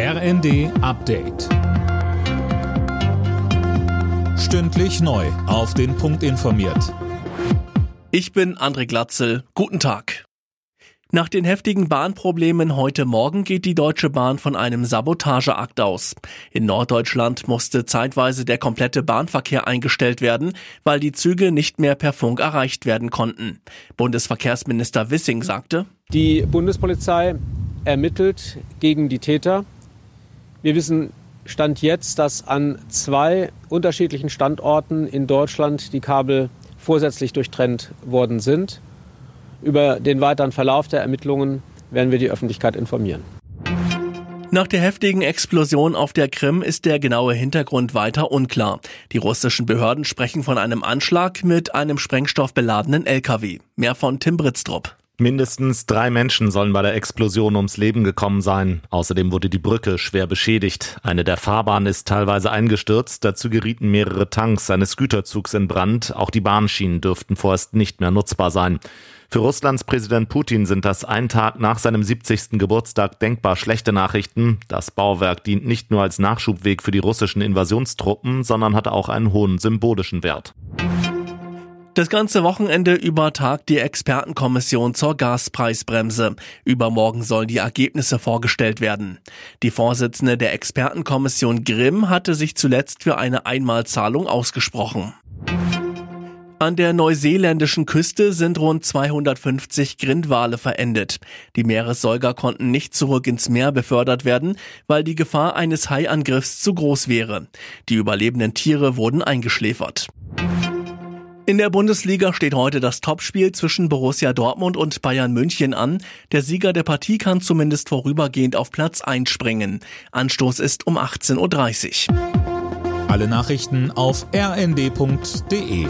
RND Update. Stündlich neu. Auf den Punkt informiert. Ich bin André Glatzel. Guten Tag. Nach den heftigen Bahnproblemen heute Morgen geht die Deutsche Bahn von einem Sabotageakt aus. In Norddeutschland musste zeitweise der komplette Bahnverkehr eingestellt werden, weil die Züge nicht mehr per Funk erreicht werden konnten. Bundesverkehrsminister Wissing sagte, Die Bundespolizei ermittelt gegen die Täter. Wir wissen Stand jetzt, dass an zwei unterschiedlichen Standorten in Deutschland die Kabel vorsätzlich durchtrennt worden sind. Über den weiteren Verlauf der Ermittlungen werden wir die Öffentlichkeit informieren. Nach der heftigen Explosion auf der Krim ist der genaue Hintergrund weiter unklar. Die russischen Behörden sprechen von einem Anschlag mit einem sprengstoffbeladenen LKW. Mehr von Tim Britztrup. Mindestens drei Menschen sollen bei der Explosion ums Leben gekommen sein. Außerdem wurde die Brücke schwer beschädigt. Eine der Fahrbahnen ist teilweise eingestürzt. Dazu gerieten mehrere Tanks eines Güterzugs in Brand. Auch die Bahnschienen dürften vorerst nicht mehr nutzbar sein. Für Russlands Präsident Putin sind das ein Tag nach seinem 70. Geburtstag denkbar schlechte Nachrichten. Das Bauwerk dient nicht nur als Nachschubweg für die russischen Invasionstruppen, sondern hat auch einen hohen symbolischen Wert. Das ganze Wochenende über tagt die Expertenkommission zur Gaspreisbremse. Übermorgen sollen die Ergebnisse vorgestellt werden. Die Vorsitzende der Expertenkommission Grimm hatte sich zuletzt für eine Einmalzahlung ausgesprochen. An der neuseeländischen Küste sind rund 250 Grindwale verendet. Die Meeressäuger konnten nicht zurück ins Meer befördert werden, weil die Gefahr eines Haiangriffs zu groß wäre. Die überlebenden Tiere wurden eingeschläfert. In der Bundesliga steht heute das Topspiel zwischen Borussia Dortmund und Bayern München an. Der Sieger der Partie kann zumindest vorübergehend auf Platz einspringen. Anstoß ist um 18.30 Uhr. Alle Nachrichten auf rnd.de